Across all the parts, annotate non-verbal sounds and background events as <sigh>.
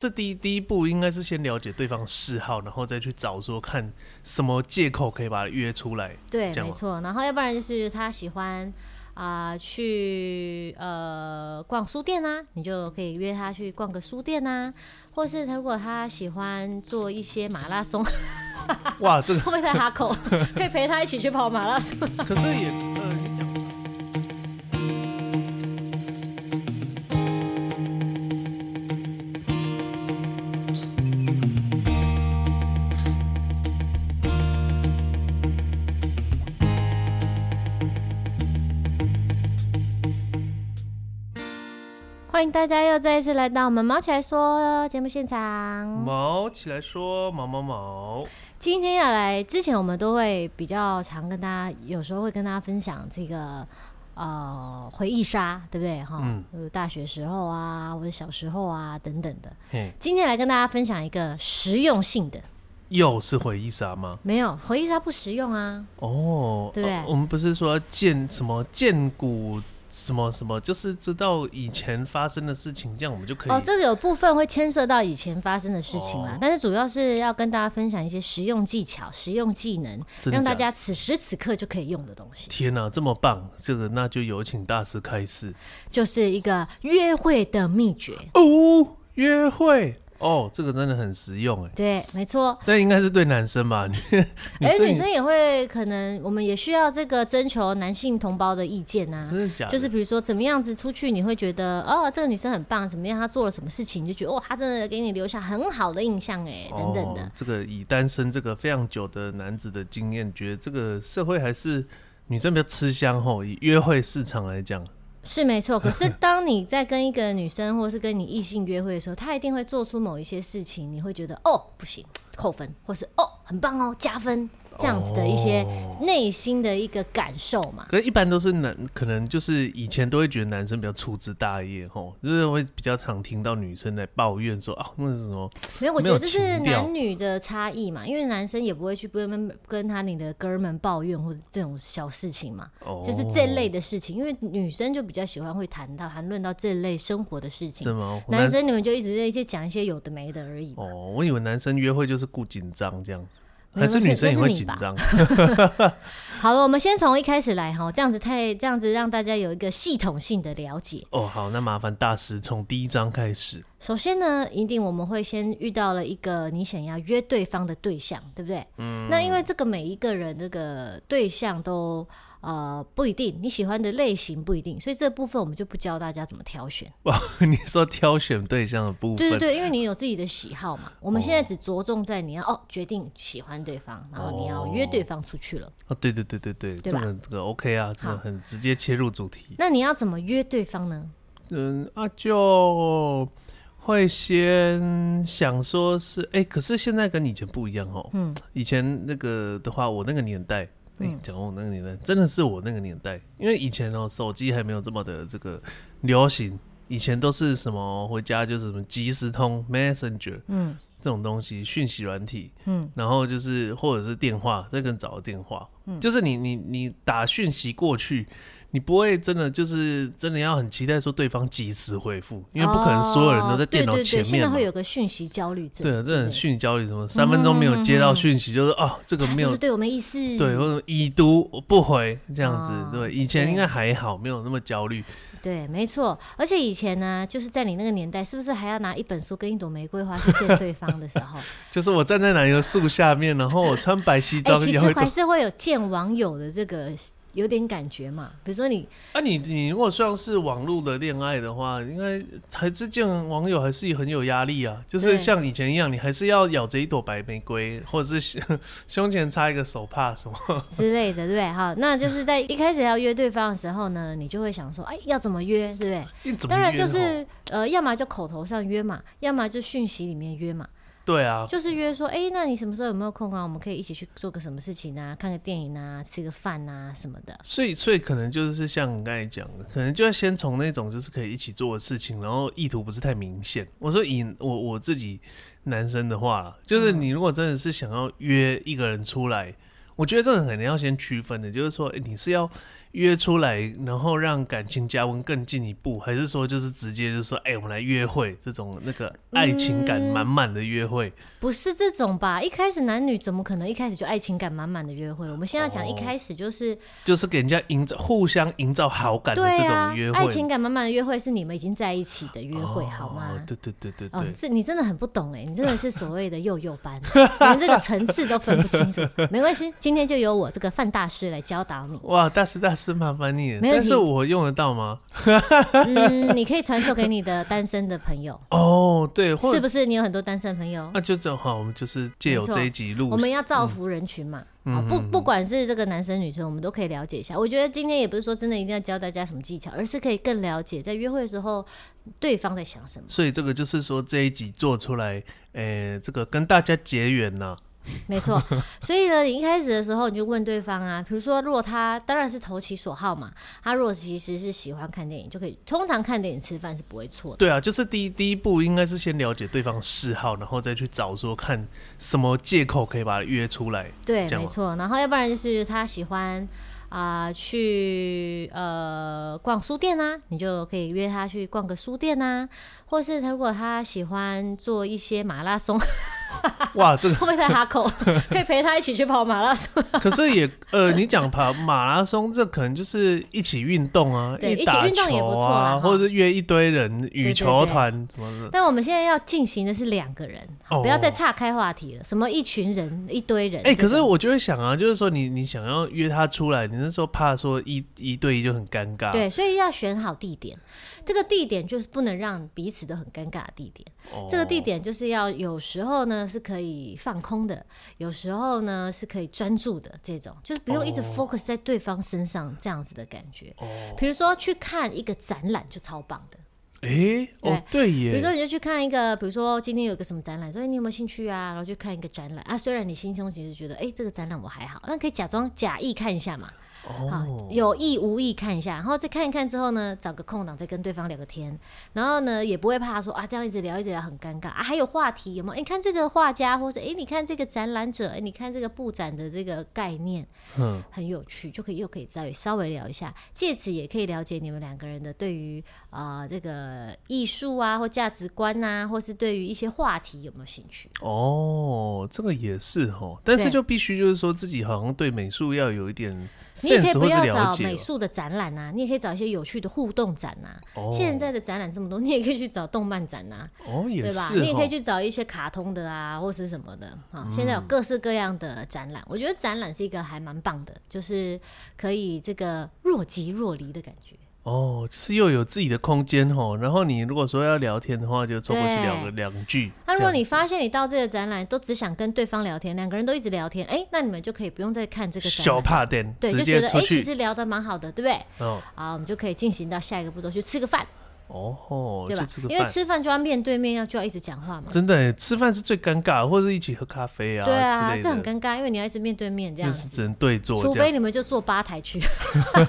这第一第一步应该是先了解对方嗜好，然后再去找说看什么借口可以把他约出来。对，没错。然后要不然就是他喜欢啊、呃、去呃逛书店啊，你就可以约他去逛个书店啊。或是他如果他喜欢做一些马拉松，哇，这个会不会太哈口？<laughs> 可以陪他一起去跑马拉松。可是也迎大家又再一次来到我们毛起来说节目现场。毛起来说，毛毛毛。今天要来之前，我们都会比较常跟大家，有时候会跟大家分享这个呃回忆杀，对不对？哈、嗯，就是大学时候啊，或者小时候啊等等的。今天来跟大家分享一个实用性的。又是回忆杀吗？没有，回忆杀不实用啊。哦，对不对？呃、我们不是说见什么见古。什么什么，就是知道以前发生的事情，这样我们就可以。哦，这个有部分会牵涉到以前发生的事情啦，哦、但是主要是要跟大家分享一些实用技巧、实用技能，让大家此时此刻就可以用的东西。天哪、啊，这么棒！这个那就有请大师开示，就是一个约会的秘诀哦，约会。哦，这个真的很实用哎。对，没错。但应该是对男生吧？哎，<laughs> 女生也会可能，我们也需要这个征求男性同胞的意见啊。真的假的？就是比如说，怎么样子出去你会觉得，哦，这个女生很棒，怎么样？她做了什么事情，你就觉得，哦，她真的给你留下很好的印象哎，等等的。这个以单身这个非常久的男子的经验，觉得这个社会还是女生比较吃香吼。以约会市场来讲。是没错，<laughs> 可是当你在跟一个女生，或是跟你异性约会的时候，她一定会做出某一些事情，你会觉得哦，不行，扣分，或是哦，很棒哦，加分。这样子的一些内心的一个感受嘛，可是一般都是男，可能就是以前都会觉得男生比较粗枝大叶吼，就是会比较常听到女生来抱怨说啊，那是什么？没有，我觉得这是男女的差异嘛，因为男生也不会去跟跟他你的哥们抱怨或者这种小事情嘛，就是这类的事情，因为女生就比较喜欢会谈到谈论到这类生活的事情，男生你们就一直在一些讲一些有的没的而已。哦，我以为男生约会就是顾紧张这样子。还是女生也会紧张。<laughs> 好了，我们先从一开始来哈，这样子太这样子让大家有一个系统性的了解。哦，好，那麻烦大师从第一章开始。首先呢，一定我们会先遇到了一个你想要约对方的对象，对不对？嗯。那因为这个每一个人这个对象都。呃，不一定，你喜欢的类型不一定，所以这部分我们就不教大家怎么挑选。<laughs> 哇，你说挑选对象的部分？对对对，因为你有自己的喜好嘛。我们现在只着重在你要哦，决定喜欢对方，然后你要约对方出去了。哦，对对对对对，对？这个这个 OK 啊，这个很直接切入主题。那你要怎么约对方呢？嗯啊，就会先想说是哎，可是现在跟以前不一样哦。嗯，以前那个的话，我那个年代。哎，讲我那个年代，真的是我那个年代，因为以前哦，手机还没有这么的这个流行，以前都是什么回家就是什么即时通、Messenger，嗯，这种东西讯息软体，嗯，然后就是或者是电话，再更早的电话，嗯，就是你你你打讯息过去。你不会真的就是真的要很期待说对方及时回复，因为不可能所有人都在电脑前面嘛。现在会有个讯息焦虑症。对啊，这种讯息焦虑什么？三分钟没有接到讯息，就是哦，这个没有对我没意思。对，或者已读不回这样子。对，以前应该还好，没有那么焦虑。对，没错。而且以前呢，就是在你那个年代，是不是还要拿一本书跟一朵玫瑰花去见对方的时候？<laughs> 就是我站在哪一个树下面，然后我穿白西装。其实还是会有见网友的这个。有点感觉嘛，比如说你，啊你，你你如果算是网络的恋爱的话，应该还是见网友还是很有压力啊，就是像以前一样，你还是要咬着一朵白玫瑰，或者是 <laughs> 胸前插一个手帕什么 <laughs> 之类的，对不对？好，那就是在一开始要约对方的时候呢，你就会想说，哎，要怎么约，对不对？<laughs> 当然就是呃，要么就口头上约嘛，要么就讯息里面约嘛。对啊，就是约说，哎、欸，那你什么时候有没有空啊？我们可以一起去做个什么事情啊？看个电影啊，吃个饭啊什么的。所以，所以可能就是像你刚才讲的，可能就要先从那种就是可以一起做的事情，然后意图不是太明显。我说以我我自己男生的话，就是你如果真的是想要约一个人出来，嗯、我觉得这个肯定要先区分的，就是说，哎、欸，你是要约出来，然后让感情加温更进一步，还是说就是直接就说，哎、欸，我们来约会这种那个爱情感满满的约会、嗯？不是这种吧？一开始男女怎么可能一开始就爱情感满满的约会？我们现在讲一开始就是、哦、就是给人家营造互相营造好感的这种约会，啊、爱情感满满的约会是你们已经在一起的约会，哦、好吗？对对对对对，哦、这你真的很不懂哎，你真的是所谓的幼幼班，连这个层次都分不清楚。没关系，今天就由我这个范大师来教导你。哇，大师大师，麻烦你了。没问题。但是我用得到吗？嗯，你可以传授给你的单身的朋友。<laughs> 哦，对，是不是你有很多单身朋友？那就正好，我们就是借由这一集录，我们要造福人群嘛。嗯、不，不管是这个男生女生，我们都可以了解一下。我觉得今天也不是说真的一定要教大家什么技巧，而是可以更了解在约会的时候对方在想什么。所以这个就是说这一集做出来，诶、欸，这个跟大家结缘呐。<laughs> 没错，所以呢，你一开始的时候你就问对方啊，比如说，如果他当然是投其所好嘛，他如果其实是喜欢看电影，就可以通常看电影吃饭是不会错的。对啊，就是第一第一步应该是先了解对方嗜好，然后再去找说看什么借口可以把他约出来。对，没错，然后要不然就是他喜欢啊、呃、去呃逛书店啊，你就可以约他去逛个书店啊，或是他如果他喜欢做一些马拉松。<laughs> 哇，这个会不会太哈口？<laughs> 可以陪他一起去跑马拉松。可是也呃，你讲跑马拉松，这可能就是一起运动啊，对，一起运动也不错啊，或者是约一堆人羽球团什么的。但我们现在要进行的是两个人，不要再岔开话题了。什么一群人、一堆人？哎，可是我就会想啊，就是说你你想要约他出来，你是说怕说一一对一就很尴尬？对，所以要选好地点。这个地点就是不能让彼此都很尴尬的地点。这个地点就是要有时候呢是可以放空的，有时候呢是可以专注的，这种就是不用一直 focus 在对方身上这样子的感觉。比如说去看一个展览就超棒的。哎，哦对耶。比如说你就去看一个，比如说今天有个什么展览，说你有没有兴趣啊？然后去看一个展览啊，虽然你心中其实觉得哎这个展览我还好，那可以假装假意看一下嘛。好，有意无意看一下，然后再看一看之后呢，找个空档再跟对方聊个天，然后呢也不会怕说啊这样一直聊一直聊很尴尬啊，还有话题有没有？你看这个画家，或者哎你看这个展览者，哎你看这个布展的这个概念，嗯，很有趣，就可以又可以再稍微聊一下，借此也可以了解你们两个人的对于啊、呃、这个艺术啊或价值观啊，或是对于一些话题有没有兴趣？哦，这个也是哦，但是就必须就是说自己好像对美术要有一点。你也可以不要找美术的展览啊，你也可以找一些有趣的互动展啊。哦、现在的展览这么多，你也可以去找动漫展啊，哦，也，对吧？你也可以去找一些卡通的啊，或是什么的啊。现在有各式各样的展览，嗯、我觉得展览是一个还蛮棒的，就是可以这个若即若离的感觉。哦，是又有自己的空间吼，然后你如果说要聊天的话，就凑过去聊个两句。那如果你发现你到这个展览都只想跟对方聊天，两个人都一直聊天，哎、欸，那你们就可以不用再看这个展。小怕点，对，就觉得哎、欸，其实聊的蛮好的，对不对？哦，好，我们就可以进行到下一个步骤，去吃个饭。哦吼，对吧？因为吃饭就要面对面，要就要一直讲话嘛。真的，吃饭是最尴尬，或者一起喝咖啡啊，对啊，这很尴尬，因为你要一直面对面这样子，就是只能对坐。除非你们就坐吧台去，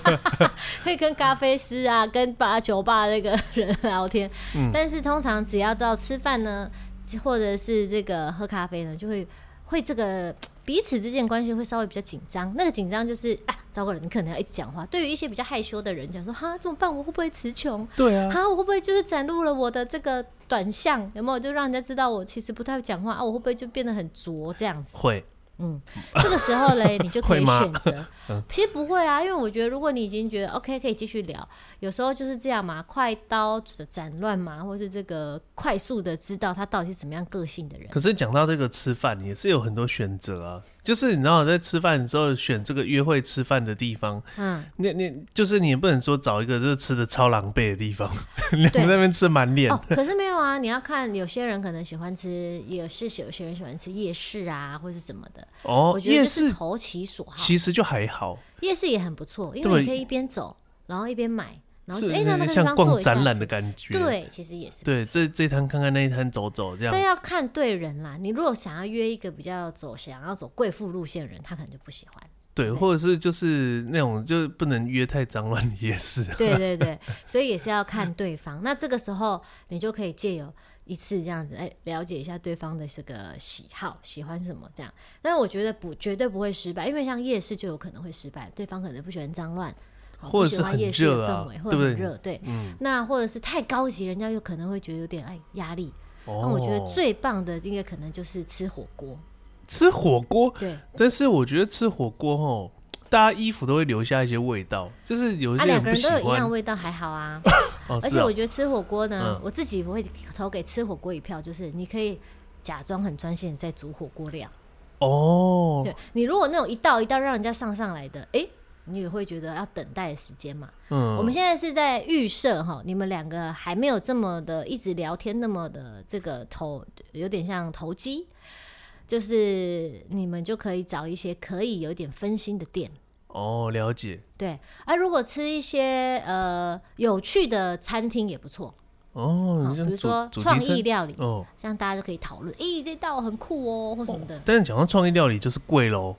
<laughs> 可以跟咖啡师啊，跟吧酒吧那个人聊天。嗯，但是通常只要到吃饭呢，或者是这个喝咖啡呢，就会。会这个彼此之间关系会稍微比较紧张，那个紧张就是啊，糟糕了，你可能要一直讲话。对于一些比较害羞的人讲说，哈，怎么办？我会不会词穷？对啊，哈，我会不会就是展露了我的这个短项？有没有就让人家知道我其实不太会讲话啊？我会不会就变得很拙这样子？会。嗯，这个时候嘞，你就可以选择。<laughs> <laughs> 其实不会啊，因为我觉得，如果你已经觉得 OK，可以继续聊。有时候就是这样嘛，快刀斩乱麻，或是这个快速的知道他到底是什么样个性的人。可是讲到这个吃饭，也是有很多选择啊。就是你知道，在吃饭的时候选这个约会吃饭的地方，嗯，你你就是你也不能说找一个就是吃的超狼狈的地方，<laughs> 两个在那边吃满脸。哦，可是没有啊，你要看有些人可能喜欢吃，也是有些人喜欢吃夜市啊，或是什么的。哦，我觉得就是投其所好，其实就还好。夜市也很不错，因为你可以一边走，然后一边买。是，哎，那那像逛展览的感觉。对，其实也是。对，这这摊看看，那一摊走走，这样。但要看对人啦。你如果想要约一个比较走，想要走贵妇路线的人，他可能就不喜欢。对，对或者是就是那种，就不能约太脏乱的夜市。对对对，所以也是要看对方。那这个时候，你就可以借由一次这样子，哎，了解一下对方的这个喜好，喜欢什么这样。但是我觉得不绝对不会失败，因为像夜市就有可能会失败，对方可能不喜欢脏乱。或者是很热啊，或者很热，对，嗯，那或者是太高级，人家又可能会觉得有点哎压力。那、哦、我觉得最棒的应该可能就是吃火锅。吃火锅，对，但是我觉得吃火锅哦，大家衣服都会留下一些味道，就是有一些人不喜欢。啊、两个人都有一样味道还好啊。<laughs> 哦、而且我觉得吃火锅呢，嗯、我自己会投给吃火锅一票，就是你可以假装很专心在煮火锅料。哦，对，你如果那种一道一道让人家上上来的，哎、欸，你也会觉得要等待的时间嘛。嗯，我们现在是在预设哈，你们两个还没有这么的一直聊天那么的这个投，有点像投机。就是你们就可以找一些可以有点分心的店哦，了解。对，而、啊、如果吃一些呃有趣的餐厅也不错哦，比如说创意料理哦，这样大家就可以讨论，诶，这道很酷哦，或什么的。哦、但是讲到创意料理就是贵喽。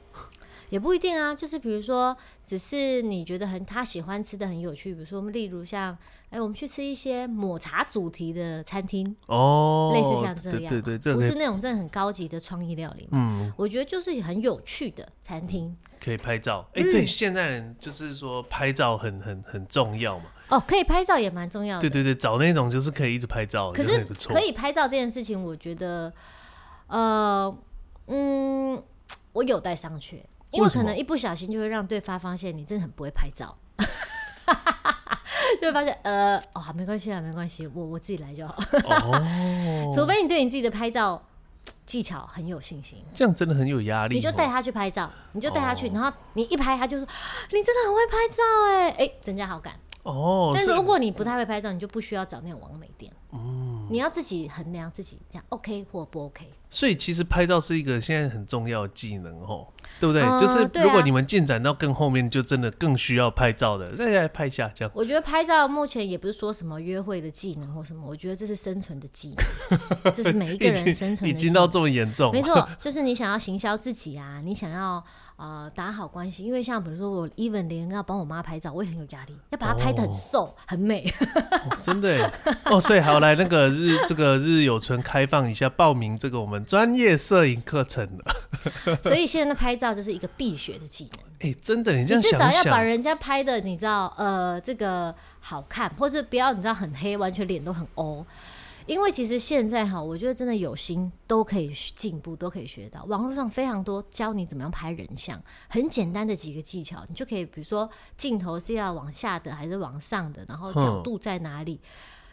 也不一定啊，就是比如说，只是你觉得很他喜欢吃的很有趣，比如说我们例如像，哎、欸，我们去吃一些抹茶主题的餐厅哦，类似像这样，对对对，不是那种真的很高级的创意料理嘛。嗯，我觉得就是很有趣的餐厅，可以拍照。哎、欸，对，嗯、现代人就是说拍照很很很重要嘛。哦，可以拍照也蛮重要的。对对对，找那种就是可以一直拍照，可是可以拍照这件事情，我觉得，呃，嗯，我有待商榷。因为可能一不小心就会让对方发现你真的很不会拍照，就会发现呃哦没关系啦，没关系，我我自己来就好。哦，<laughs> 除非你对你自己的拍照技巧很有信心，这样真的很有压力。你就带他去拍照，你就带他去，然后你一拍他就说你真的很会拍照哎哎，增加好感哦。但如果你不太会拍照，你就不需要找那种完美店。嗯，你要自己衡量自己这样 OK 或不 OK。所以其实拍照是一个现在很重要的技能哦，对不对？嗯、就是如果你们进展到更后面，就真的更需要拍照的，再来拍一下这样。我觉得拍照目前也不是说什么约会的技能或什么，我觉得这是生存的技能，这是每一个人 <laughs> 生存的技能。已经到这么严重？没错，就是你想要行销自己啊，你想要。呃，打好关系，因为像比如说我 even 连要帮我妈拍照，我也很有压力，要把她拍的很瘦、哦、很美。<laughs> 哦、真的哦，所以好来那个日这个日有存开放一下报名这个我们专业摄影课程了。<laughs> 所以现在拍照就是一个必学的技能。哎、欸，真的，你这样想，你至少要把人家拍的，你知道，呃，这个好看，或是不要你知道很黑，完全脸都很欧。因为其实现在哈，我觉得真的有心都可以进步，都可以学到。网络上非常多教你怎么样拍人像，很简单的几个技巧，你就可以，比如说镜头是要往下的还是往上的，然后角度在哪里。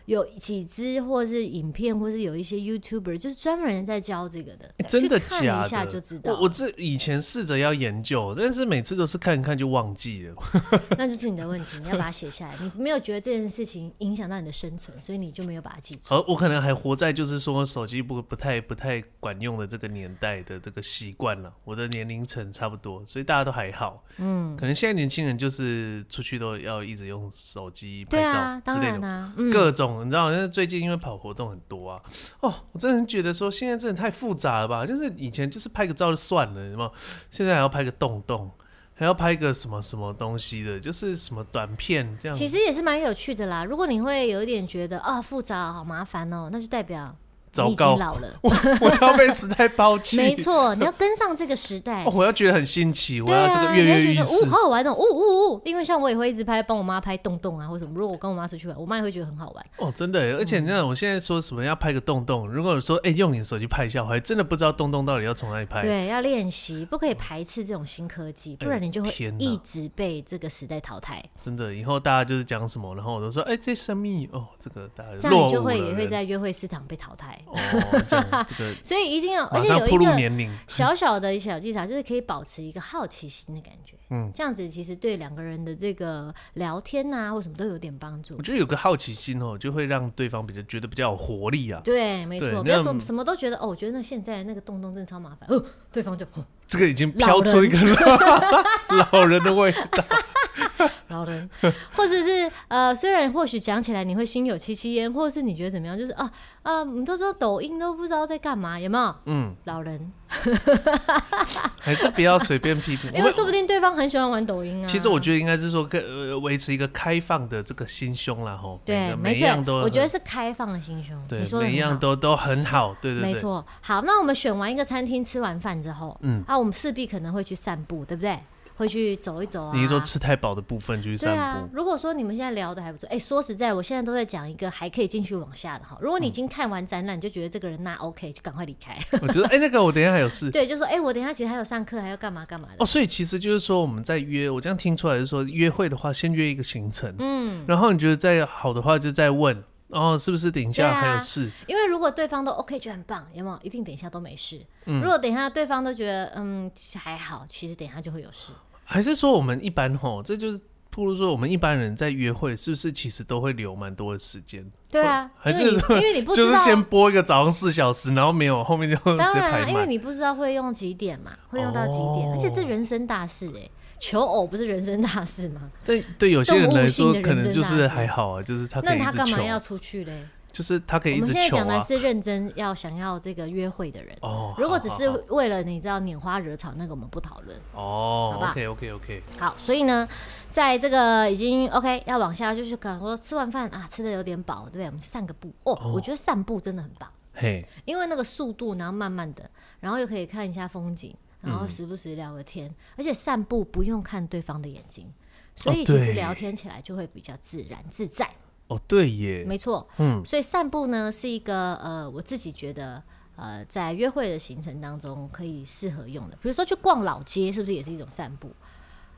有几支，或是影片，或是有一些 YouTuber，就是专门人在教这个的，欸、真的假的？看一下就知道。我我这以前试着要研究，但是每次都是看一看就忘记了。<laughs> 那就是你的问题，你要把它写下来。你没有觉得这件事情影响到你的生存，所以你就没有把它记住。而我可能还活在就是说手机不不太不太管用的这个年代的这个习惯了。我的年龄层差不多，所以大家都还好。嗯，可能现在年轻人就是出去都要一直用手机拍照之类的，啊嗯、各种。你知道，因为最近因为跑活动很多啊，哦，我真的觉得说现在真的太复杂了吧？就是以前就是拍个照就算了，什么现在还要拍个洞洞，还要拍个什么什么东西的，就是什么短片这样。其实也是蛮有趣的啦。如果你会有一点觉得啊、哦、复杂好麻烦哦，那就代表。糟糕，了，<laughs> 我我要被时代抛弃。<laughs> 没错，你要跟上这个时代。<laughs> 哦，我要觉得很新奇，我要这个跃跃欲试。哦，好好玩哦，呜呜呜！因为像我也会一直拍，帮我妈拍洞洞啊，或什么。如果我跟我妈出去玩，我妈也会觉得很好玩。哦，真的，而且你看，我现在说什么要拍个洞洞，如果说哎用你的手机拍一下，我还真的不知道洞洞到底要从哪里拍。对，要练习，不可以排斥这种新科技，不然你就会一直被这个时代淘汰。真的，以后大家就是讲什么，然后我都说哎这什么哦，这个大家这样你就会也会在约会市场被淘汰。哦。<laughs> 这个、所以一定要，而且有一个小小的小技巧，就是可以保持一个好奇心的感觉。嗯，这样子其实对两个人的这个聊天啊，或什么都有点帮助。我觉得有个好奇心哦，就会让对方比较觉得比较有活力啊。对，没错，不要说什么都觉得哦，我觉得那现在那个洞洞真的超麻烦。哦，对方就这个已经飘出一个老人 <laughs> 的味道。<laughs> 老人，或者是呃，虽然或许讲起来你会心有戚戚焉，或者是你觉得怎么样？就是啊啊，你都说抖音都不知道在干嘛，有没有？嗯，老人，<laughs> 还是不要随便批评，因为说不定对方很喜欢玩抖音啊。其实我觉得应该是说，呃，维持一个开放的这个心胸啦，吼。对，每一样都，我觉得是开放的心胸。对，每一样都都很好，对对对，没错。好，那我们选完一个餐厅，吃完饭之后，嗯，啊，我们势必可能会去散步，对不对？会去走一走啊。你是说吃太饱的部分就去散步？对啊。如果说你们现在聊的还不错，哎、欸，说实在，我现在都在讲一个还可以继续往下的哈。如果你已经看完展览，你就觉得这个人那 OK，就赶快离开。我觉得哎、欸，那个我等一下还有事。<laughs> 对，就说哎、欸，我等一下其实还有上课，还要干嘛干嘛的。哦，所以其实就是说我们在约，我这样听出来是说约会的话，先约一个行程，嗯，然后你觉得再好的话就再问。哦，是不是等一下还有事？因为如果对方都 OK，就很棒，有没有？一定等一下都没事。嗯，如果等一下对方都觉得嗯还好，其实等一下就会有事。还是说我们一般吼，这就是不如说我们一般人在约会，是不是其实都会留蛮多的时间？对啊，还是因为你不知道 <laughs> 就是先播一个早上四小时，然后没有后面就。当然，因为你不知道会用几点嘛，会用到几点，哦、而且是人生大事哎、欸。求偶不是人生大事吗？对对，有些人来说可能就是还好啊，就是他那他干嘛要出去嘞？就是他可以一直啊。我们现在讲的是认真要想要这个约会的人哦。如果只是为了你知道拈花惹草，那个我们不讨论哦。好吧？OK OK OK。好，所以呢，在这个已经 OK 要往下，就是可能说吃完饭啊，吃的有点饱，对不对？我们去散个步哦。我觉得散步真的很棒，嘿，因为那个速度，然后慢慢的，然后又可以看一下风景。然后时不时聊个天，嗯、而且散步不用看对方的眼睛，所以其实聊天起来就会比较自然自在。哦，对耶，没错，嗯，所以散步呢是一个呃，我自己觉得呃，在约会的行程当中可以适合用的。比如说去逛老街，是不是也是一种散步？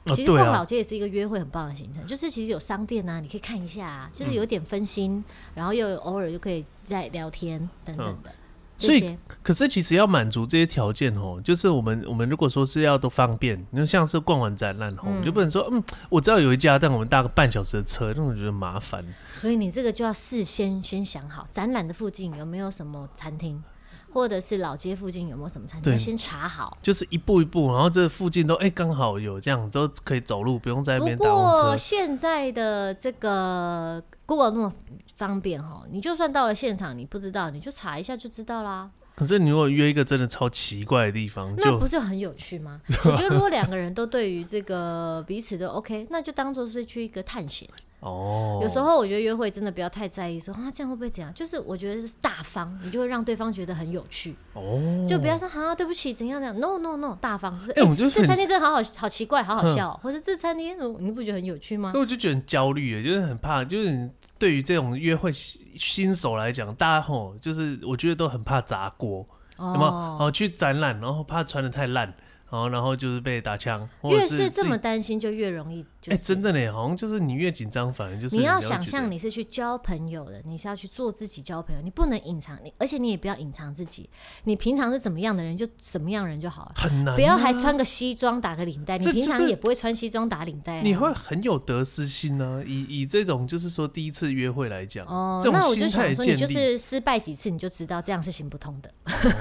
哦、其实逛老街也是一个约会很棒的行程，啊、就是其实有商店啊，你可以看一下，啊，就是有点分心，嗯、然后又偶尔又可以再聊天等等的。嗯所以，可是其实要满足这些条件哦，就是我们我们如果说是要都方便，你就像是逛完展览哦，嗯、就不能说嗯，我知道有一家，但我们搭个半小时的车，那种觉得麻烦。所以你这个就要事先先想好，展览的附近有没有什么餐厅，或者是老街附近有没有什么餐厅，先查好。就是一步一步，然后这附近都哎刚好有这样都可以走路，不用在那边搭公车。不过现在的这个 Google 那么。方便哈，你就算到了现场，你不知道，你就查一下就知道啦。可是你如果约一个真的超奇怪的地方，那不是很有趣吗？<laughs> 我觉得如果两个人都对于这个彼此都 OK，那就当做是去一个探险。哦，有时候我觉得约会真的不要太在意说，说啊这样会不会怎样？就是我觉得是大方，你就会让对方觉得很有趣。哦，就不要说啊对不起怎样怎样，no no no，大方就是哎，欸欸、这餐厅真的好好好奇怪，好好笑，哼或者这餐厅你不觉得很有趣吗？所以我就觉得很焦虑，就是很怕，就是对于这种约会新手来讲，大家吼就是我觉得都很怕砸锅，哦、有没有？然后去展览，然后怕穿的太烂。然后，然后就是被打枪。越是这么担心，就越容易。哎，真的呢，好像就是你越紧张，反而就是你要想象你是去交朋友的，你是要去做自己交朋友，你不能隐藏你，而且你也不要隐藏自己。你平常是怎么样的人，就什么样人就好了。很难，不要还穿个西装打个领带。你平常也不会穿西装打领带，你会很有得失心呢。以以这种就是说第一次约会来讲，哦，那我就想说，你就是失败几次，你就知道这样是行不通的。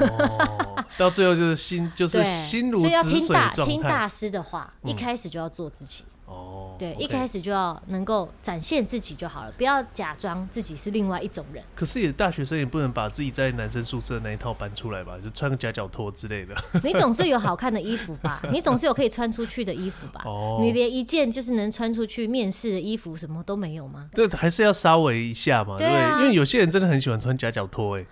哦，<laughs> 到最后就是心就是心如。要听大听大师的话，嗯、一开始就要做自己。哦，对一开始就要能够展现自己就好了，不要假装自己是另外一种人。可是也大学生也不能把自己在男生宿舍那一套搬出来吧？就穿个夹脚拖之类的。你总是有好看的衣服吧？<laughs> 你总是有可以穿出去的衣服吧？哦，你连一件就是能穿出去面试的衣服什么都没有吗？这还是要稍微一下嘛，对？因为有些人真的很喜欢穿夹脚拖，哎，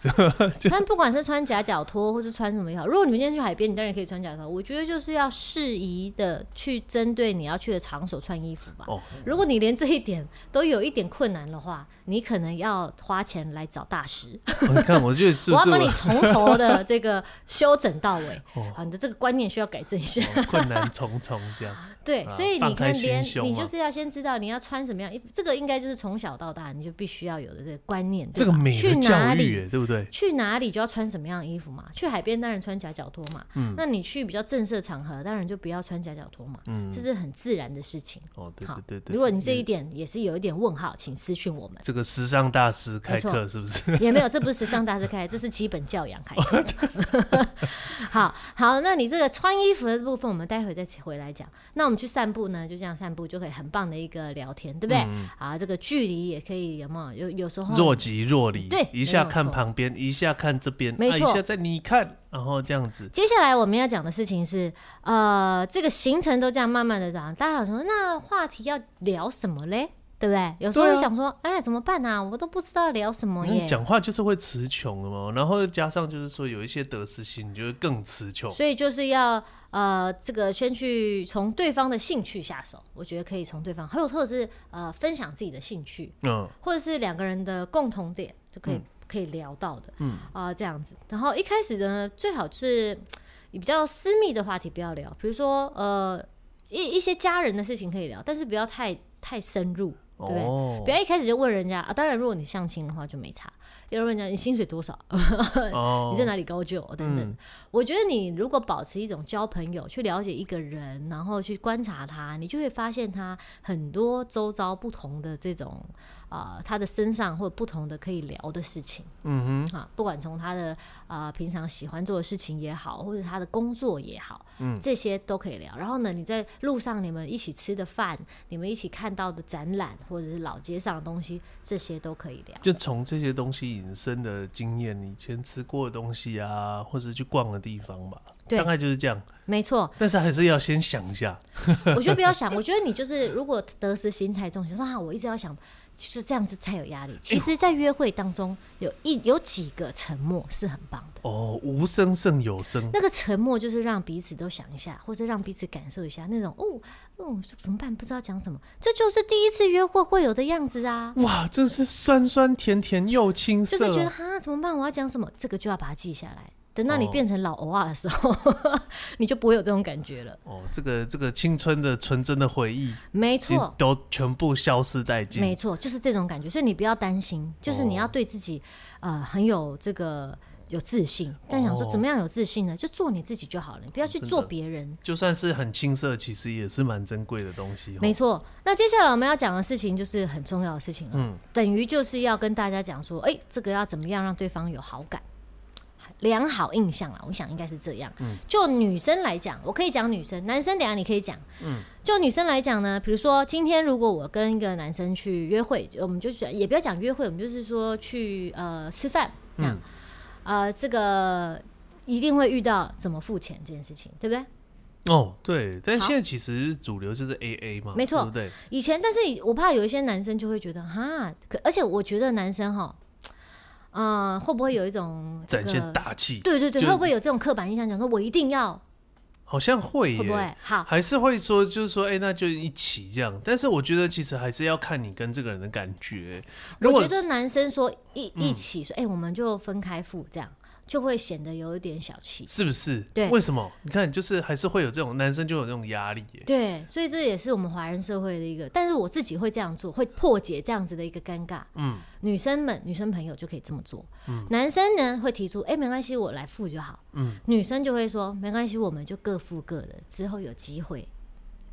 穿 <laughs> 不管是穿夹脚拖或是穿什么也好，如果你们今天去海边，你当然可以穿夹脚拖。我觉得就是要适宜的去针对你要去的场所穿衣服吧。哦，如果你连这一点都有一点困难的话，你可能要花钱来找大师。你看，我觉得是我要把你从头的这个修整到尾。<laughs> 哦，你的这个观念需要改正一下。困难重重这样。<laughs> 对，所以你看，连你就是要先知道你要穿什么样衣服，这个应该就是从小到大你就必须要有的这个观念。这个美的教育，对不对？去哪里就要穿什么样的衣服嘛？去海边当然穿夹脚拖嘛。嗯，那你去比较正式场合，当然就不要穿夹脚拖嘛。嗯，这是很自然的事情。哦，对对对。如果你这一点也是有一点问号，请私讯我们。这个时尚大师开课是不是？<laughs> 也没有，这不是时尚大师开，这是基本教养开课。<laughs> <laughs> 好好，那你这个穿衣服的部分，我们待会再回来讲。那我们去散步呢，就这样散步就可以很棒的一个聊天，对不对？嗯、啊，这个距离也可以有没有？有有时候若即若离，对，一下看旁边，一下看这边，没错错、啊，一下在你看，然后这样子。接下来我们要讲的事情是，呃，这个行程都这样慢慢的讲，大家想说，那话题要聊什么嘞？对不对？有时候会想说，哎、啊，怎么办啊？我都不知道聊什么耶。讲话就是会词穷了嘛，然后加上就是说有一些得失心，你就会更词穷。所以就是要呃，这个先去从对方的兴趣下手，我觉得可以从对方，还有或者是呃分享自己的兴趣，嗯，或者是两个人的共同点就可以、嗯、可以聊到的，嗯啊、呃、这样子。然后一开始呢，最好是比较私密的话题不要聊，比如说呃一一些家人的事情可以聊，但是不要太太深入。对不对？哦、不要一开始就问人家啊！当然，如果你相亲的话就没差。要问人家你薪水多少？<laughs> 哦、你在哪里高就等等。嗯、我觉得你如果保持一种交朋友，去了解一个人，然后去观察他，你就会发现他很多周遭不同的这种。啊、呃，他的身上或者不同的可以聊的事情，嗯哼，啊，不管从他的啊、呃、平常喜欢做的事情也好，或者他的工作也好，嗯，这些都可以聊。然后呢，你在路上你们一起吃的饭，你们一起看到的展览，或者是老街上的东西，这些都可以聊。就从这些东西引申的经验，你以前吃过的东西啊，或者去逛的地方吧，对，大概就是这样。没错，但是还是要先想一下。<laughs> 我觉得不要想，我觉得你就是如果得失心太重，想说啊，我一直要想。就是这样子才有压力。其实，在约会当中，有一有几个沉默是很棒的。哦，无声胜有声。那个沉默就是让彼此都想一下，或者让彼此感受一下那种哦，哦，怎么办？不知道讲什么。这就是第一次约会会有的样子啊！哇，真是酸酸甜甜又青涩。就是觉得哈，怎么办？我要讲什么？这个就要把它记下来。等到你变成老欧啊的时候，哦、<laughs> 你就不会有这种感觉了。哦，这个这个青春的纯真的回忆，没错，都全部消失殆尽。没错，就是这种感觉。所以你不要担心，就是你要对自己、哦、呃很有这个有自信。但想说怎么样有自信呢？就做你自己就好了，你不要去做别人。就算是很青涩，其实也是蛮珍贵的东西。没错。那接下来我们要讲的事情就是很重要的事情了，嗯，等于就是要跟大家讲说，哎、欸，这个要怎么样让对方有好感。良好印象啊，我想应该是这样。嗯，就女生来讲，我可以讲女生，男生等下你可以讲。嗯，就女生来讲呢，比如说今天如果我跟一个男生去约会，我们就讲也不要讲约会，我们就是说去呃吃饭这样。嗯，呃，这个一定会遇到怎么付钱这件事情，对不对？哦，对，但现在其实主流就是 A A 嘛，没错，对不对？以前，但是我怕有一些男生就会觉得哈，可而且我觉得男生哈。啊、呃，会不会有一种、这个、展现大气？对对对，会不会有这种刻板印象，讲说我一定要？好像会耶，会不会？好，还是会说，就是说，哎、欸，那就一起这样。但是我觉得，其实还是要看你跟这个人的感觉。我觉得男生说一一起说，哎、嗯欸，我们就分开付这样。就会显得有一点小气，是不是？对，为什么？你看，就是还是会有这种男生就有这种压力耶。对，所以这也是我们华人社会的一个，但是我自己会这样做，会破解这样子的一个尴尬。嗯，女生们、女生朋友就可以这么做。嗯，男生呢会提出，哎，没关系，我来付就好。嗯，女生就会说，没关系，我们就各付各的，之后有机会。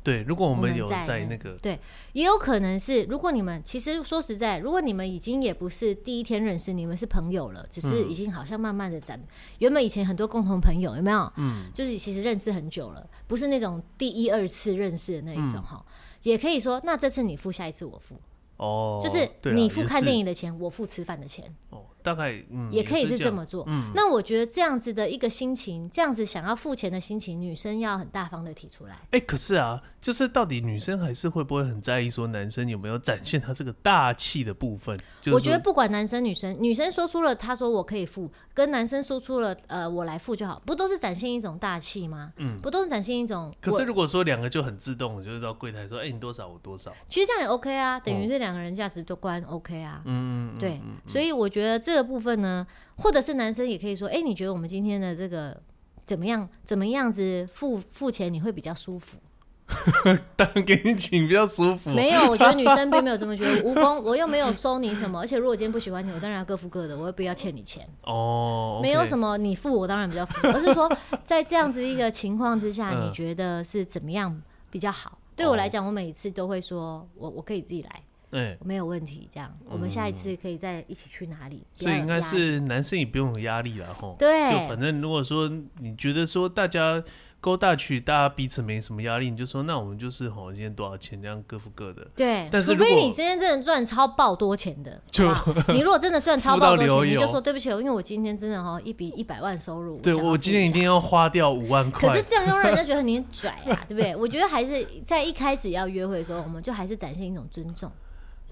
对，如果我们有在那个，对，也有可能是，如果你们其实说实在，如果你们已经也不是第一天认识，你们是朋友了，只是已经好像慢慢的展，原本以前很多共同朋友有没有？嗯，就是其实认识很久了，不是那种第一二次认识的那一种哈，也可以说，那这次你付，下一次我付。哦，就是你付看电影的钱，我付吃饭的钱。哦，大概嗯，也可以是这么做。嗯，那我觉得这样子的一个心情，这样子想要付钱的心情，女生要很大方的提出来。哎，可是啊，就是到底女生还是会不会很在意说男生有没有展现他这个大气的部分？我觉得不管男生女生，女生说出了他说我可以付，跟男生说出了呃我来付就好，不都是展现一种大气吗？嗯，不都是展现一种。可是如果说两个就很自动，就是到柜台说，哎，你多少我多少，其实这样也 OK 啊，等于这两。个人价值都观 OK 啊，嗯，嗯，对，所以我觉得这个部分呢，或者是男生也可以说，哎、欸，你觉得我们今天的这个怎么样？怎么样子付付钱你会比较舒服？<laughs> 当然给你请比较舒服。没有，我觉得女生并没有这么觉得。<laughs> 无功，我又没有收你什么，而且如果今天不喜欢你，我当然要各付各的，我也不要欠你钱。哦，okay、没有什么你付我当然比较付，而是说在这样子一个情况之下，你觉得是怎么样比较好？对我来讲，我每次都会说我我可以自己来。对，没有问题。这样，我们下一次可以再一起去哪里？所以应该是男生也不用有压力了吼。对，就反正如果说你觉得说大家勾搭去，大家彼此没什么压力，你就说那我们就是吼，今天多少钱这样各付各的。对，但是除非你今天真的赚超爆多钱的，<laughs> 就你如果真的赚超爆多钱，你就说对不起，因为我今天真的哈一笔一百万收入，<laughs> 对我今天一定要花掉五万块。可是这样又让人家觉得你很拽啊，对不对？我觉得还是在一开始要约会的时候，我们就还是展现一种尊重。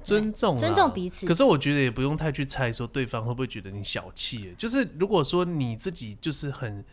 尊重，尊重彼此。可是我觉得也不用太去猜说对方会不会觉得你小气。就是如果说你自己就是很。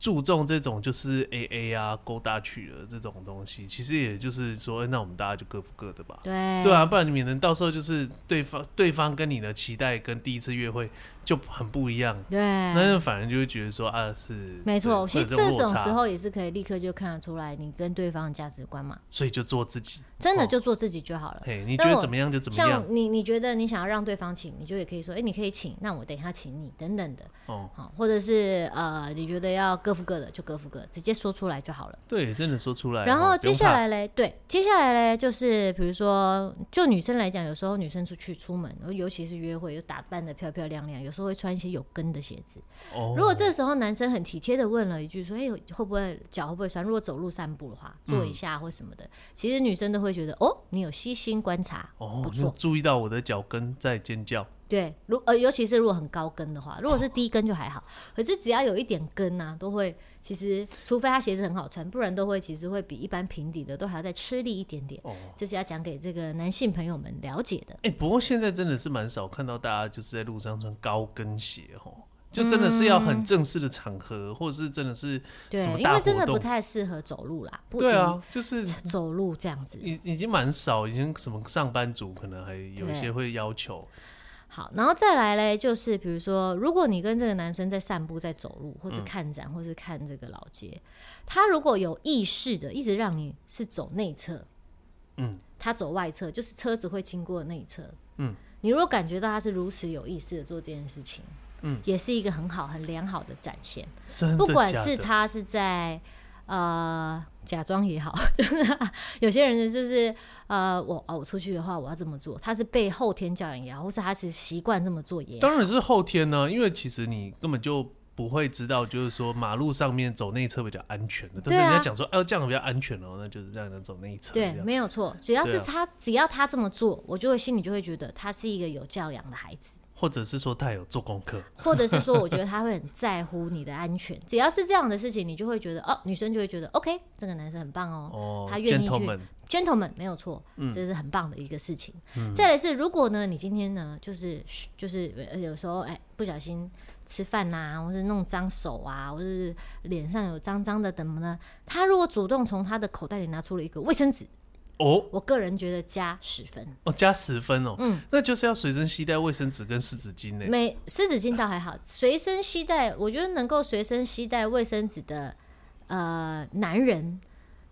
注重这种就是 A A 啊，勾搭去了这种东西，其实也就是说，那我们大家就各付各的吧。对，对啊，不然你免得到时候就是对方对方跟你的期待跟第一次约会就很不一样。对，那就反而就会觉得说啊，是没错。其实这种时候也是可以立刻就看得出来你跟对方的价值观嘛。所以就做自己，真的就做自己就好了。嘿，你觉得怎么样就怎么样。像你你觉得你想要让对方请，你就也可以说，哎，你可以请，那我等一下请你等等的。哦，好，或者是呃，你觉得要各付各的就各付各。直接说出来就好了。对，真的说出来。然后接下来嘞，对，接下来嘞，就是比如说，就女生来讲，有时候女生出去出门，尤其是约会，又打扮的漂漂亮亮，有时候会穿一些有跟的鞋子。哦。如果这时候男生很体贴的问了一句说：“哎，会不会脚会不会酸？如果走路散步的话，坐一下或什么的。嗯”其实女生都会觉得：“哦，你有细心观察，哦，不错，注意到我的脚跟在尖叫。”对，如呃，尤其是如果很高跟的话，如果是低跟就还好。可是只要有一点跟啊，都会其实，除非他鞋子很好穿，不然都会其实会比一般平底的都还要再吃力一点点。哦，这是要讲给这个男性朋友们了解的。哎，不过现在真的是蛮少看到大家就是在路上穿高跟鞋哦，就真的是要很正式的场合，嗯、或者是真的是什么大活动，因为真的不太适合走路啦。不对啊，就是走路这样子，已已经蛮少，已经什么上班族可能还有一些会要求。好，然后再来嘞，就是比如说，如果你跟这个男生在散步、在走路，或者看展，或是看这个老街，嗯、他如果有意识的一直让你是走内侧，嗯，他走外侧，就是车子会经过内侧，嗯，你如果感觉到他是如此有意识的做这件事情，嗯，也是一个很好、很良好的展现。不管是他是在呃。假装也好，<laughs> 就是有些人就是呃，我哦，我出去的话，我要这么做。他是被后天教养也好，或是他是习惯这么做也好。当然是后天呢、啊，因为其实你根本就不会知道，就是说马路上面走内侧比较安全的。但是人家讲说，哎、啊，这样比较安全哦，那就是这样能走内侧。对，没有错。只要是他，只要他这么做，我就会心里就会觉得他是一个有教养的孩子。或者是说他有做功课，<laughs> 或者是说我觉得他会很在乎你的安全。只要是这样的事情，你就会觉得哦，女生就会觉得 OK，这个男生很棒哦，哦他愿意去 gentleman, 没有错，这是很棒的一个事情。嗯、再来是，如果呢，你今天呢，就是就是有时候哎不小心吃饭呐、啊，或是弄脏手啊，或是脸上有脏脏的，怎么呢？他如果主动从他的口袋里拿出了一个卫生纸。哦，我个人觉得加十分。哦，加十分哦，嗯，那就是要随身携带卫生纸跟湿纸巾呢。没湿纸巾倒还好，随身携带，我觉得能够随身携带卫生纸的呃男人，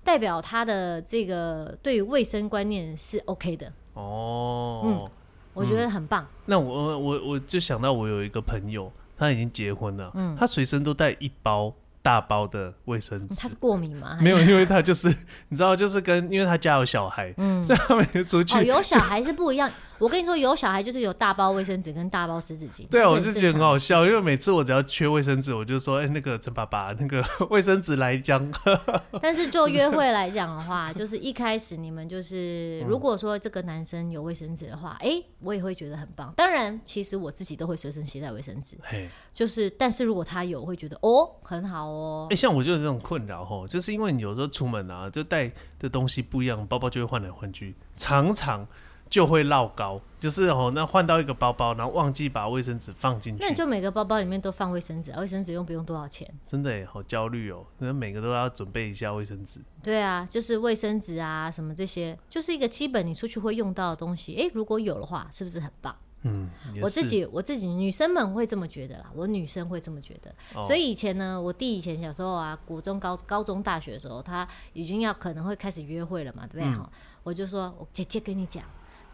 代表他的这个对于卫生观念是 OK 的。哦，嗯，我觉得很棒。嗯、那我我我就想到我有一个朋友，他已经结婚了，嗯，他随身都带一包。大包的卫生纸，他是过敏吗？没有，因为他就是 <laughs> 你知道，就是跟因为他家有小孩，嗯，所以他每次出去，哦，有小孩是不一样。我跟你说，有小孩就是有大包卫生纸跟大包湿纸巾。对啊，我是觉得很好笑，因为每次我只要缺卫生纸，我就说：“哎、欸，那个陈爸爸，那个卫生纸来一张。<laughs> ”但是就约会来讲的话，<laughs> 就是一开始你们就是，如果说这个男生有卫生纸的话，哎、欸，我也会觉得很棒。当然，其实我自己都会随身携带卫生纸。嘿，就是，但是如果他有，会觉得哦，很好哦。哎、欸，像我就有这种困扰吼，就是因为你有时候出门啊，就带的东西不一样，包包就会换来换去，常常。就会落高，就是哦，那换到一个包包，然后忘记把卫生纸放进去。那你就每个包包里面都放卫生纸，卫生纸用不用多少钱？真的耶，好焦虑哦，那每个都要准备一下卫生纸。对啊，就是卫生纸啊，什么这些，就是一个基本你出去会用到的东西。哎，如果有的话，是不是很棒？嗯，我自己我自己女生们会这么觉得啦，我女生会这么觉得。哦、所以以前呢，我弟以前小时候啊，国中、高高中、大学的时候，他已经要可能会开始约会了嘛，对不对？哈、嗯，我就说，我姐姐跟你讲。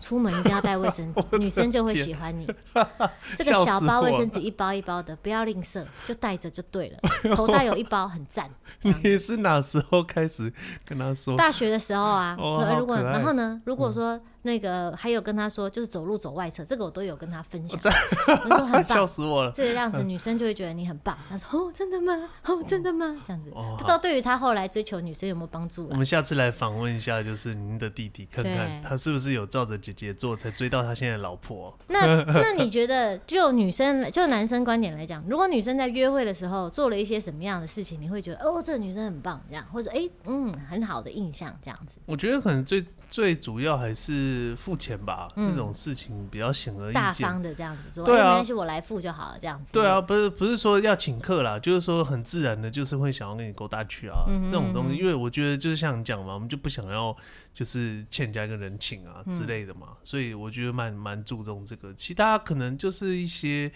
出门一定要带卫生纸，<laughs> 女生就会喜欢你。<laughs> 这个小包卫生纸一包一包的，不要吝啬，就带着就对了。口袋有一包很赞。你是哪时候开始跟他说？大学的时候啊。哦、如果然后呢？如果说。嗯那个还有跟他说，就是走路走外侧，这个我都有跟他分享。<laughs> 我说很棒，<laughs> 笑死我了。这个样子女生就会觉得你很棒。他说：“哦，真的吗？哦，真的吗？”这样子，不知道对于他后来追求女生有没有帮助？我们下次来访问一下，就是您的弟弟，看看他是不是有照着姐姐做，才追到他现在的老婆。那 <laughs> 那你觉得，就女生就男生观点来讲，如果女生在约会的时候做了一些什么样的事情，你会觉得哦，这个女生很棒，这样，或者哎，嗯，很好的印象，这样子？我觉得可能最最主要还是。付钱吧，这、嗯、种事情比较显而易见。大方的这样子说，对啊，没关系，我来付就好了，这样子。对啊，不是不是说要请客啦，就是说很自然的，就是会想要跟你勾搭去啊，这种东西，因为我觉得就是像你讲嘛，我们就不想要就是欠人家一个人情啊之类的嘛，嗯、所以我觉得蛮蛮注重这个。其他可能就是一些。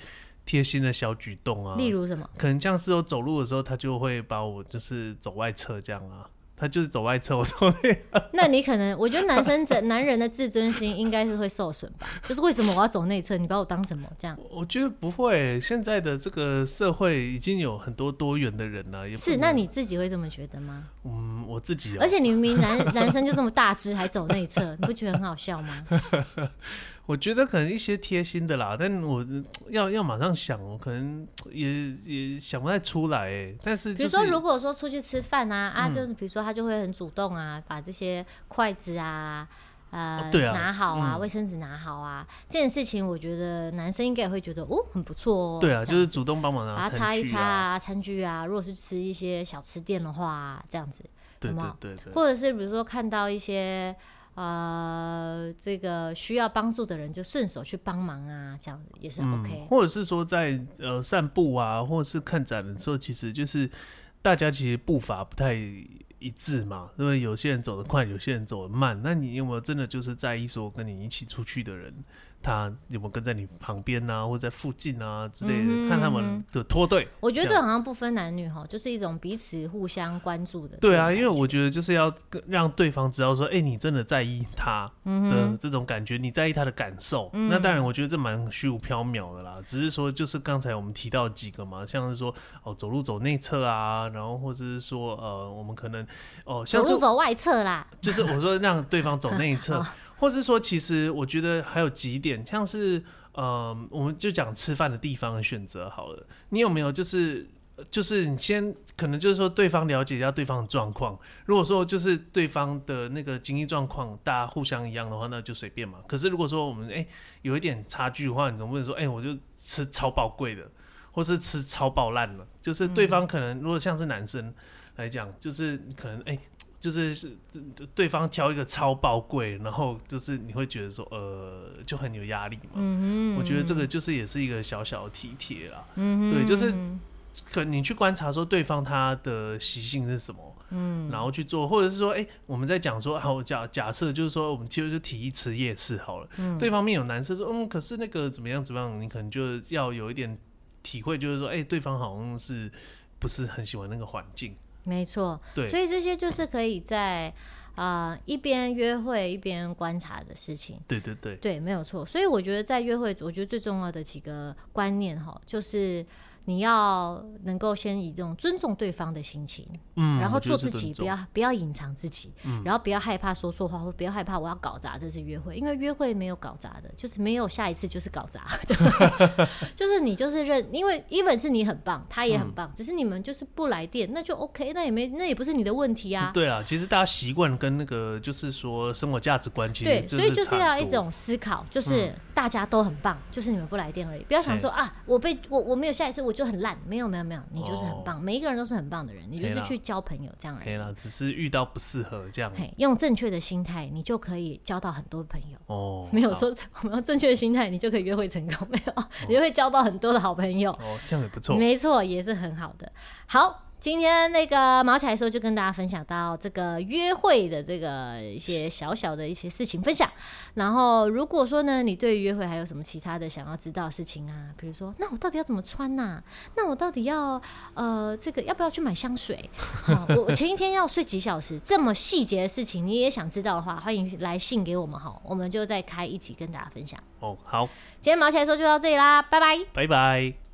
贴心的小举动啊，例如什么？可能像是我走路的时候，他就会把我就是走外侧这样啊，他就是走外侧，我说那那你可能，我觉得男生的 <laughs> 男人的自尊心应该是会受损吧？就是为什么我要走内侧？你把我当什么这样？我觉得不会，现在的这个社会已经有很多多元的人了，是。那你自己会这么觉得吗？嗯，我自己、喔。而且你明明男 <laughs> 男生就这么大只，还走内侧，你不觉得很好笑吗？<laughs> 我觉得可能一些贴心的啦，但我要要马上想，我可能也也想不太出来哎。但是、就是，比如说，如果说出去吃饭啊、嗯、啊，就是比如说他就会很主动啊，把这些筷子啊，呃，哦、对啊拿好啊，卫、嗯、生纸拿好啊，这件事情我觉得男生应该也会觉得哦很不错哦。对啊，就是主动帮忙拿、啊、擦一擦啊，餐具啊，如果是吃一些小吃店的话、啊，这样子，对对对对，或者是比如说看到一些。呃，这个需要帮助的人就顺手去帮忙啊，这样子也是 OK。嗯、或者是说在呃散步啊，或者是看展的时候，其实就是大家其实步伐不太一致嘛，因为有些人走得快，有些人走得慢。那你有没有真的就是在意说跟你一起出去的人？他有没有跟在你旁边啊，或者在附近啊之类的？嗯、看他们的脱队。我觉得这好像不分男女哈，就是一种彼此互相关注的。对啊，因为我觉得就是要让对方知道说，哎、欸，你真的在意他的这种感觉，嗯、你在意他的感受。嗯、那当然，我觉得这蛮虚无缥缈的啦。只是说，就是刚才我们提到几个嘛，像是说哦，走路走内侧啊，然后或者是说呃，我们可能哦，像是走路走外侧啦，就是我说让对方走内侧。<laughs> 或是说，其实我觉得还有几点，像是呃，我们就讲吃饭的地方的选择好了。你有没有就是就是你先可能就是说对方了解一下对方的状况。如果说就是对方的那个经济状况大家互相一样的话，那就随便嘛。可是如果说我们哎、有一点差距的话，你总不能说哎、我就吃超爆贵的，或是吃超爆烂了。就是对方可能如果像是男生来讲，就是可能哎。就是是对方挑一个超爆贵，然后就是你会觉得说，呃，就很有压力嘛。嗯哼，我觉得这个就是也是一个小小的体贴啦。嗯哼，对，就是可你去观察说对方他的习性是什么，嗯，然后去做，或者是说，哎、欸，我们在讲说，好假假设就是说，我们其实就提议吃夜市好了。嗯，对方面有男生说，嗯，可是那个怎么样怎么样，你可能就要有一点体会，就是说，哎、欸，对方好像是不是很喜欢那个环境。没错，对，所以这些就是可以在啊、呃、一边约会一边观察的事情。对对对，对，没有错。所以我觉得在约会，我觉得最重要的几个观念哈，就是。你要能够先以这种尊重对方的心情，嗯，然后做自己，不要不要隐藏自己，嗯，然后不要害怕说错话，或不要害怕我要搞砸这次约会，因为约会没有搞砸的，就是没有下一次就是搞砸，<laughs> 就是你就是认，因为 even 是你很棒，他也很棒，嗯，只是你们就是不来电，那就 OK，那也没那也不是你的问题啊。对啊，其实大家习惯跟那个就是说生活价值观，其实对，所以就是要一种思考，就是大家都很棒，就是你们不来电而已，不要想说啊，我被我我没有下一次我。就很烂，没有没有没有，你就是很棒，哦、每一个人都是很棒的人，你就是去交朋友这样而已。可以了，只是遇到不适合这样。嘿，用正确的心态，你就可以交到很多朋友。哦，<laughs> 没有说我们要正确的心态，你就可以约会成功，没有，哦、你就会交到很多的好朋友。哦，这样也不错。没错，也是很好的。好。今天那个毛起来说，就跟大家分享到这个约会的这个一些小小的一些事情分享。然后如果说呢，你对于约会还有什么其他的想要知道的事情啊？比如说，那我到底要怎么穿呐、啊？那我到底要呃这个要不要去买香水？<laughs> 哦、我我前一天要睡几小时？这么细节的事情，你也想知道的话，欢迎来信给我们哈，我们就再开一集跟大家分享。哦，好，今天毛起来说就到这里啦，拜拜，拜拜。